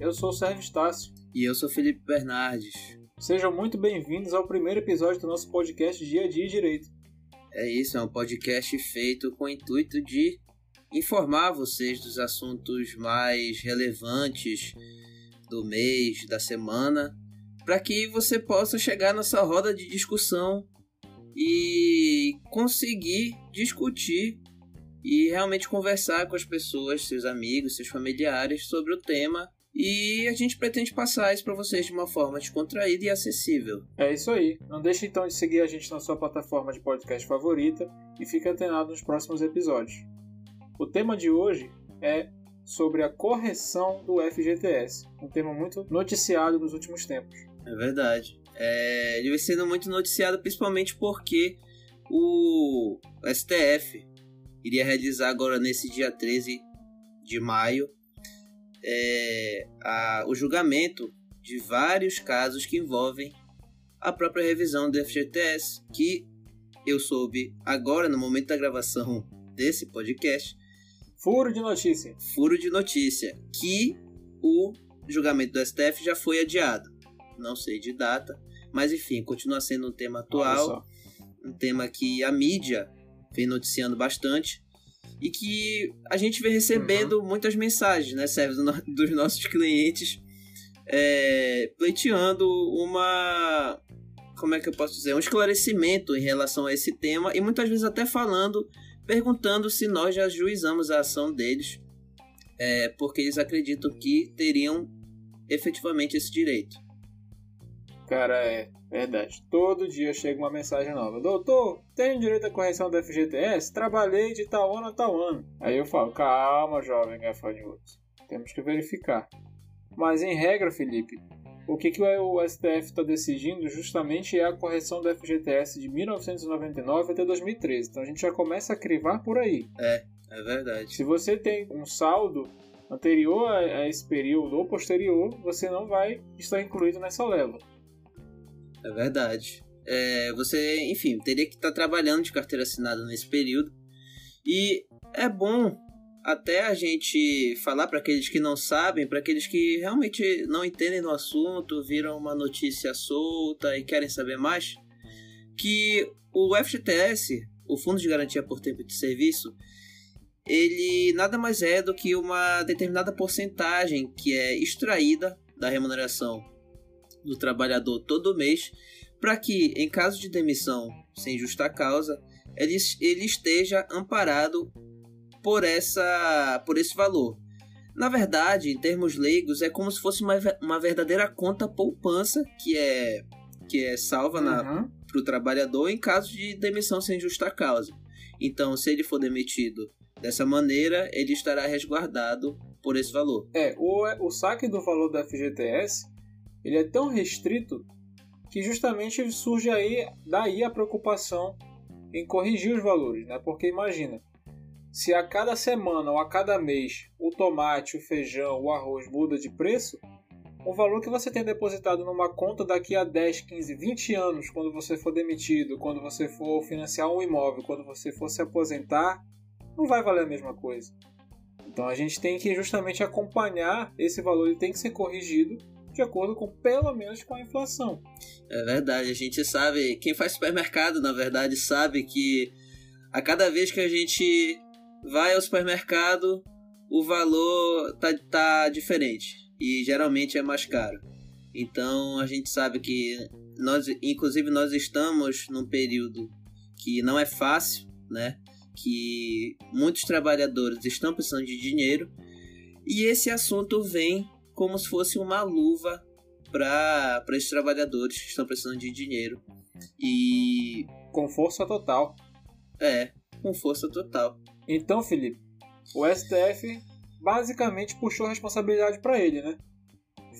Eu sou o Sérgio Estácio. E eu sou Felipe Bernardes. Sejam muito bem-vindos ao primeiro episódio do nosso podcast Dia a Dia Direito. É isso, é um podcast feito com o intuito de informar vocês dos assuntos mais relevantes do mês, da semana, para que você possa chegar nessa roda de discussão e conseguir discutir e realmente conversar com as pessoas, seus amigos, seus familiares sobre o tema. E a gente pretende passar isso para vocês de uma forma descontraída e acessível. É isso aí. Não deixe então de seguir a gente na sua plataforma de podcast favorita e fique antenado nos próximos episódios. O tema de hoje é sobre a correção do FGTS, um tema muito noticiado nos últimos tempos. É verdade. É, ele vem sendo muito noticiado principalmente porque o STF iria realizar agora nesse dia 13 de maio é, a, o julgamento de vários casos que envolvem a própria revisão do FGTS, que eu soube agora, no momento da gravação desse podcast. Furo de notícia. Furo de notícia. Que o julgamento do STF já foi adiado. Não sei de data, mas enfim, continua sendo um tema atual. Um tema que a mídia vem noticiando bastante e que a gente vem recebendo uhum. muitas mensagens, né, Sérgio, dos nossos clientes é, pleiteando uma. Como é que eu posso dizer? Um esclarecimento em relação a esse tema e muitas vezes até falando, perguntando se nós já juizamos a ação deles, é, porque eles acreditam que teriam efetivamente esse direito. Cara, é verdade. Todo dia chega uma mensagem nova. Doutor, tenho direito à correção do FGTS? Trabalhei de tal ano a tal ano. Aí eu falo, calma, jovem gafanhoto. Temos que verificar. Mas em regra, Felipe, o que, que o STF está decidindo justamente é a correção do FGTS de 1999 até 2013. Então a gente já começa a crivar por aí. É, é verdade. Se você tem um saldo anterior a esse período ou posterior, você não vai estar incluído nessa leva. É verdade. É, você, enfim, teria que estar tá trabalhando de carteira assinada nesse período. E é bom até a gente falar para aqueles que não sabem, para aqueles que realmente não entendem do assunto, viram uma notícia solta e querem saber mais, que o FGTS, o Fundo de Garantia por Tempo de Serviço, ele nada mais é do que uma determinada porcentagem que é extraída da remuneração do trabalhador todo mês, para que, em caso de demissão sem justa causa, ele, ele esteja amparado por, essa, por esse valor. Na verdade, em termos leigos, é como se fosse uma, uma verdadeira conta poupança que é, que é salva uhum. para o trabalhador em caso de demissão sem justa causa. Então, se ele for demitido dessa maneira, ele estará resguardado por esse valor. É, o, o saque do valor da FGTS ele é tão restrito que justamente surge aí daí a preocupação em corrigir os valores, né? Porque imagina, se a cada semana ou a cada mês o tomate, o feijão, o arroz muda de preço, o valor que você tem depositado numa conta daqui a 10, 15, 20 anos, quando você for demitido, quando você for financiar um imóvel, quando você for se aposentar, não vai valer a mesma coisa. Então a gente tem que justamente acompanhar esse valor, ele tem que ser corrigido de acordo com pelo menos com a inflação. É verdade, a gente sabe, quem faz supermercado, na verdade, sabe que a cada vez que a gente vai ao supermercado, o valor tá, tá diferente e geralmente é mais caro. Então a gente sabe que nós, inclusive, nós estamos num período que não é fácil, né? Que muitos trabalhadores estão precisando de dinheiro e esse assunto vem como se fosse uma luva para esses trabalhadores que estão precisando de dinheiro. E. Com força total. É, com força total. Então, Felipe, o STF basicamente puxou a responsabilidade para ele, né?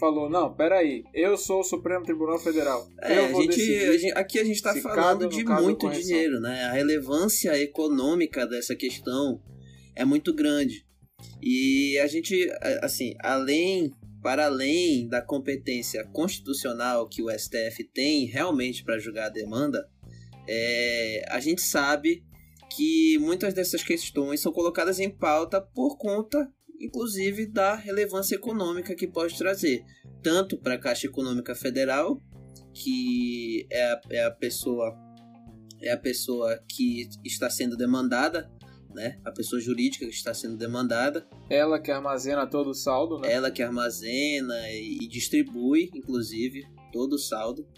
Falou, não, peraí, eu sou o Supremo Tribunal Federal. É, a gente, a gente, aqui a gente está falando de muito dinheiro, né? A relevância econômica dessa questão é muito grande. E a gente, assim, além para além da competência constitucional que o STF tem realmente para julgar a demanda, é, a gente sabe que muitas dessas questões são colocadas em pauta por conta inclusive da relevância econômica que pode trazer, tanto para a Caixa Econômica Federal, que é a, é a pessoa é a pessoa que está sendo demandada, né? A pessoa jurídica que está sendo demandada. Ela que armazena todo o saldo, né? Ela que armazena e distribui, inclusive, todo o saldo.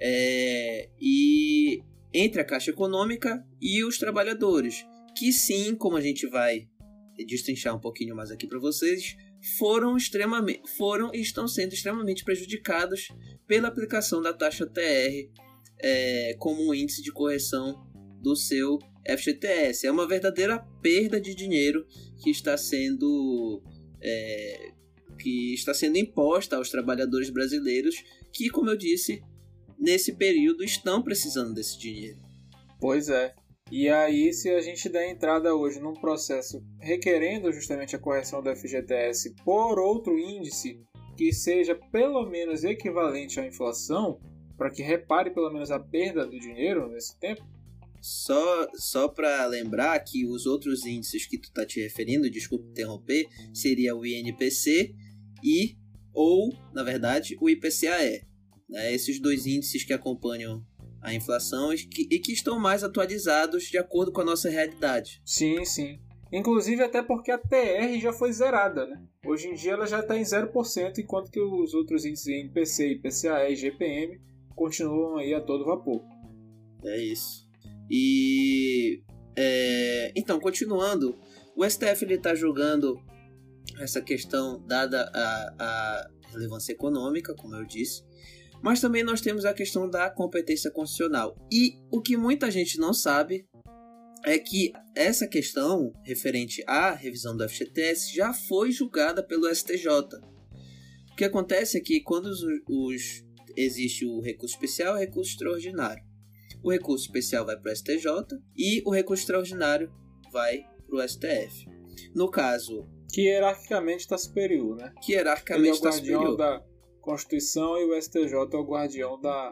É, e entre a Caixa Econômica e os trabalhadores, que sim, como a gente vai destrinchar um pouquinho mais aqui para vocês, foram extremamente foram e estão sendo extremamente prejudicados pela aplicação da taxa TR é, como um índice de correção do seu FGTS. É uma verdadeira perda de dinheiro que está sendo é, que está sendo imposta aos trabalhadores brasileiros que, como eu disse, nesse período estão precisando desse dinheiro. Pois é. E aí, se a gente der entrada hoje num processo requerendo justamente a correção do FGTS por outro índice que seja pelo menos equivalente à inflação, para que repare pelo menos a perda do dinheiro nesse tempo? Só, só para lembrar que os outros índices que tu tá te referindo, desculpa interromper, seria o INPC e ou, na verdade, o IPCAE. Né? Esses dois índices que acompanham a inflação e que, e que estão mais atualizados de acordo com a nossa realidade. Sim, sim. Inclusive até porque a TR já foi zerada, né? Hoje em dia ela já está em 0%, enquanto que os outros índices INPC, IPCA e GPM continuam aí a todo vapor. É isso. E é, então, continuando, o STF está julgando essa questão dada a, a relevância econômica, como eu disse, mas também nós temos a questão da competência constitucional. E o que muita gente não sabe é que essa questão referente à revisão do FGTS já foi julgada pelo STJ. O que acontece é que quando os, os existe o recurso especial e o recurso extraordinário. O recurso especial vai para o STJ e o recurso extraordinário vai para o STF. No caso. Que hierarquicamente está superior, né? Que hierarquicamente está superior. É o guardião da Constituição e o STJ é o guardião da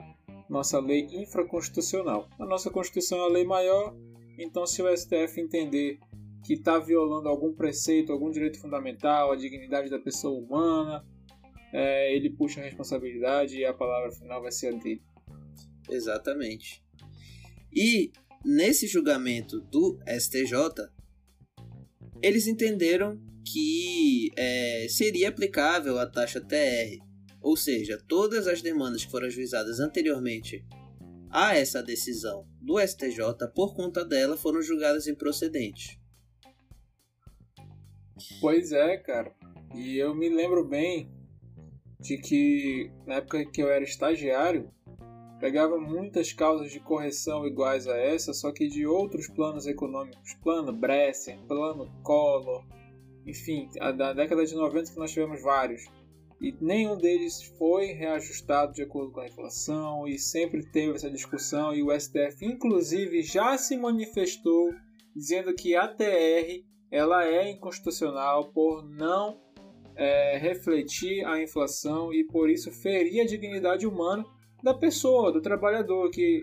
nossa lei infraconstitucional. A nossa Constituição é a lei maior, então se o STF entender que está violando algum preceito, algum direito fundamental, a dignidade da pessoa humana, é, ele puxa a responsabilidade e a palavra final vai ser a dele. Exatamente. E nesse julgamento do STJ, eles entenderam que é, seria aplicável a taxa TR, ou seja, todas as demandas que foram ajuizadas anteriormente a essa decisão do STJ, por conta dela, foram julgadas improcedentes. Pois é, cara. E eu me lembro bem de que na época que eu era estagiário, pegava muitas causas de correção iguais a essa, só que de outros planos econômicos, plano Bresser, plano Collor, enfim, da década de 90 que nós tivemos vários. E nenhum deles foi reajustado de acordo com a inflação e sempre teve essa discussão e o STF inclusive já se manifestou dizendo que a TR ela é inconstitucional por não é, refletir a inflação e por isso ferir a dignidade humana da pessoa, do trabalhador que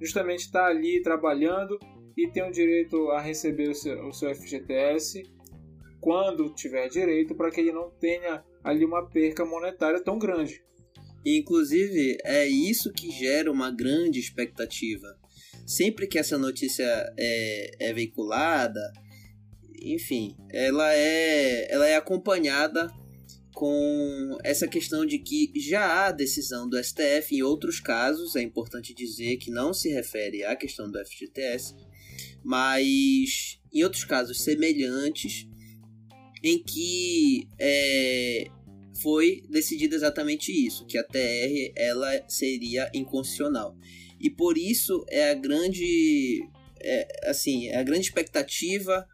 justamente está ali trabalhando e tem o direito a receber o seu, o seu FGTS quando tiver direito para que ele não tenha ali uma perca monetária tão grande. Inclusive, é isso que gera uma grande expectativa. Sempre que essa notícia é, é veiculada, enfim, ela é, ela é acompanhada com essa questão de que já há decisão do STF em outros casos, é importante dizer que não se refere à questão do FGTS, mas em outros casos semelhantes, em que é, foi decidido exatamente isso, que a TR ela seria inconstitucional. E por isso é a grande, é, assim, é a grande expectativa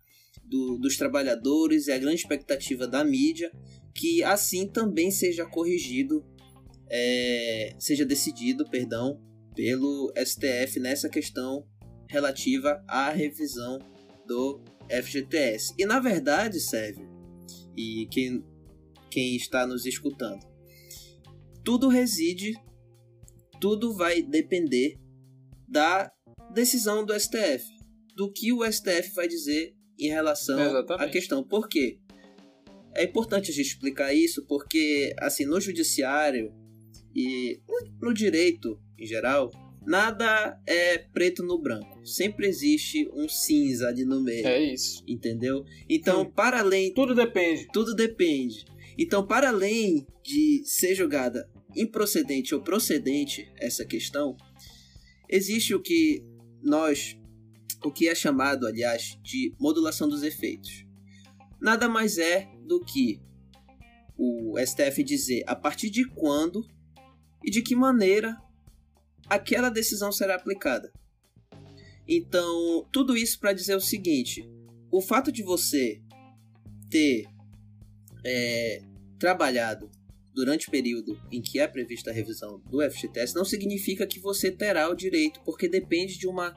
do, dos trabalhadores, é a grande expectativa da mídia que assim também seja corrigido, é, seja decidido, perdão, pelo STF nessa questão relativa à revisão do FGTS. E na verdade, Sérgio, e quem, quem está nos escutando, tudo reside, tudo vai depender da decisão do STF, do que o STF vai dizer em relação Exatamente. à questão. Por quê? É importante a gente explicar isso porque, assim, no judiciário e no direito em geral, nada é preto no branco. Sempre existe um cinza ali no meio. É isso. Entendeu? Então, Sim. para além. Tudo depende. Tudo depende. Então, para além de ser julgada improcedente ou procedente essa questão, existe o que nós. O que é chamado, aliás, de modulação dos efeitos. Nada mais é do que o STF dizer a partir de quando e de que maneira aquela decisão será aplicada. Então, tudo isso para dizer o seguinte: o fato de você ter é, trabalhado durante o período em que é prevista a revisão do FGTS não significa que você terá o direito, porque depende de uma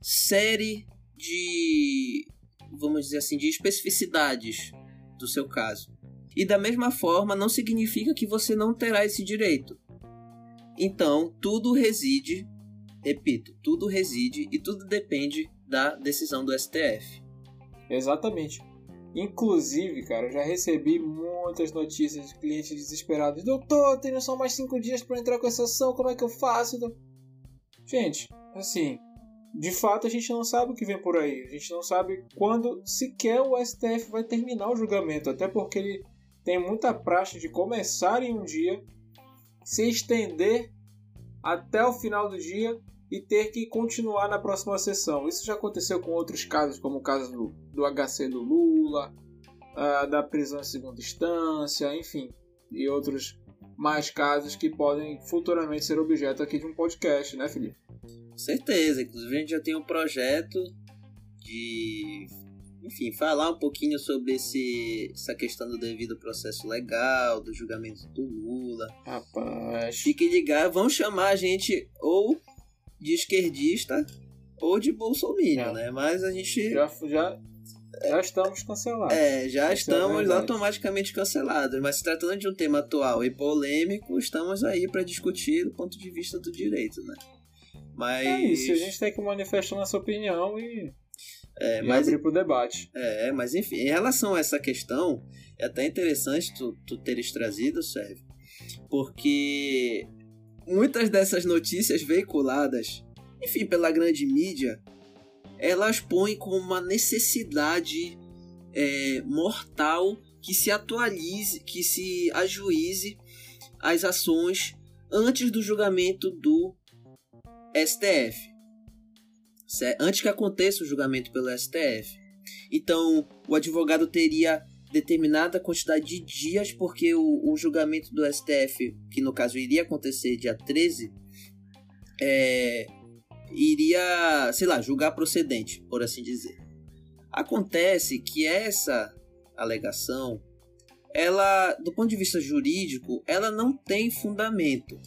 série de, vamos dizer assim, de especificidades do seu caso. E da mesma forma, não significa que você não terá esse direito. Então, tudo reside, repito, tudo reside e tudo depende da decisão do STF. Exatamente. Inclusive, cara, eu já recebi muitas notícias de clientes desesperados. Doutor, tenho só mais cinco dias para entrar com essa ação, como é que eu faço? Gente, assim, de fato a gente não sabe o que vem por aí. A gente não sabe quando sequer o STF vai terminar o julgamento, até porque ele tem muita praxe de começar em um dia, se estender até o final do dia e ter que continuar na próxima sessão. Isso já aconteceu com outros casos, como o caso do, do HC do Lula, uh, da prisão em segunda instância, enfim, e outros mais casos que podem futuramente ser objeto aqui de um podcast, né, Felipe? Com certeza, inclusive a gente já tem um projeto de, enfim, falar um pouquinho sobre esse, essa questão do devido processo legal, do julgamento do Lula. Rapaz. Fique ligado, vão chamar a gente ou de esquerdista ou de bolsominion, né? Mas a gente já, já, já estamos cancelados. É, já Isso estamos é automaticamente cancelados. Mas se tratando de um tema atual e polêmico, estamos aí para discutir do ponto de vista do direito, né? Mas é isso, a gente tem que manifestar nossa opinião e é, e mas, abrir pro debate. É, mas enfim, em relação a essa questão, é até interessante tu, tu teres trazido, Sérgio, porque muitas dessas notícias veiculadas, enfim, pela grande mídia, elas põem como uma necessidade é, mortal que se atualize, que se ajuize as ações antes do julgamento do STF. Antes que aconteça o julgamento pelo STF. Então, o advogado teria determinada quantidade de dias, porque o, o, julgamento do STF, que no caso iria acontecer dia 13, é, iria, sei lá, julgar procedente, por assim dizer. Acontece que essa alegação, ela, do ponto de vista jurídico, ela não tem fundamento,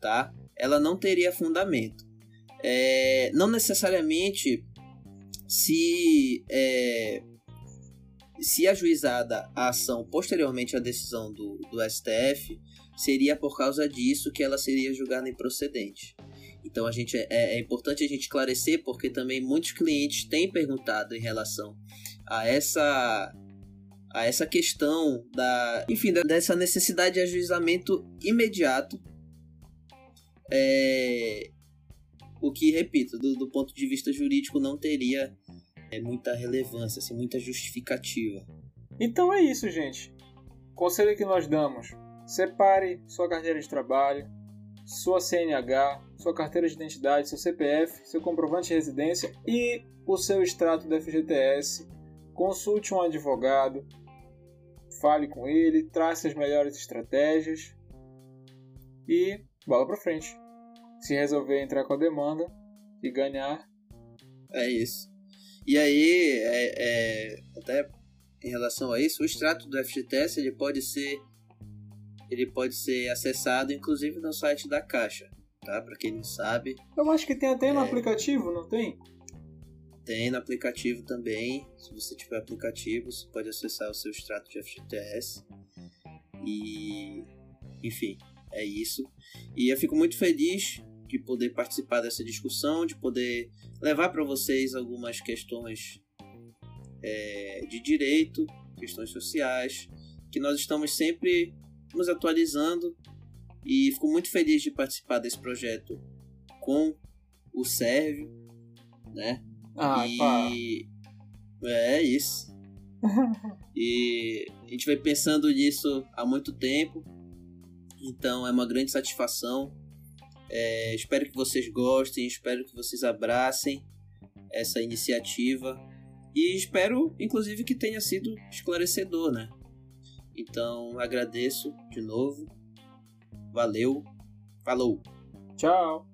tá? Ela não teria fundamento. É, não necessariamente se é, se ajuizada a ação posteriormente à decisão do, do STF, seria por causa disso que ela seria julgada improcedente. Então a gente é, é, importante a gente esclarecer porque também muitos clientes têm perguntado em relação a essa a essa questão da enfim dessa necessidade de ajuizamento imediato é, o que repito do, do ponto de vista jurídico não teria é, muita relevância, assim, muita justificativa. Então é isso, gente. Conselho que nós damos: separe sua carteira de trabalho, sua CNH, sua carteira de identidade, seu CPF, seu comprovante de residência e o seu extrato do FGTS. Consulte um advogado, fale com ele, trace as melhores estratégias e bola para frente. Se resolver entrar com a demanda e ganhar, é isso. E aí, é, é, até em relação a isso, o extrato do FGTS ele pode ser ele pode ser acessado inclusive no site da Caixa, tá? Para quem não sabe. Eu acho que tem até no é, aplicativo, não tem? Tem no aplicativo também. Se você tiver aplicativo, você pode acessar o seu extrato de FGTS. E enfim, é isso. E eu fico muito feliz de poder participar dessa discussão, de poder levar para vocês algumas questões é, de direito questões sociais, que nós estamos sempre nos atualizando e fico muito feliz de participar desse projeto com o Sérvio, né? Ah, e pá. é isso. e a gente vai pensando nisso há muito tempo, então é uma grande satisfação. É, espero que vocês gostem, espero que vocês abracem essa iniciativa e espero, inclusive, que tenha sido esclarecedor, né? Então agradeço de novo. Valeu. Falou. Tchau.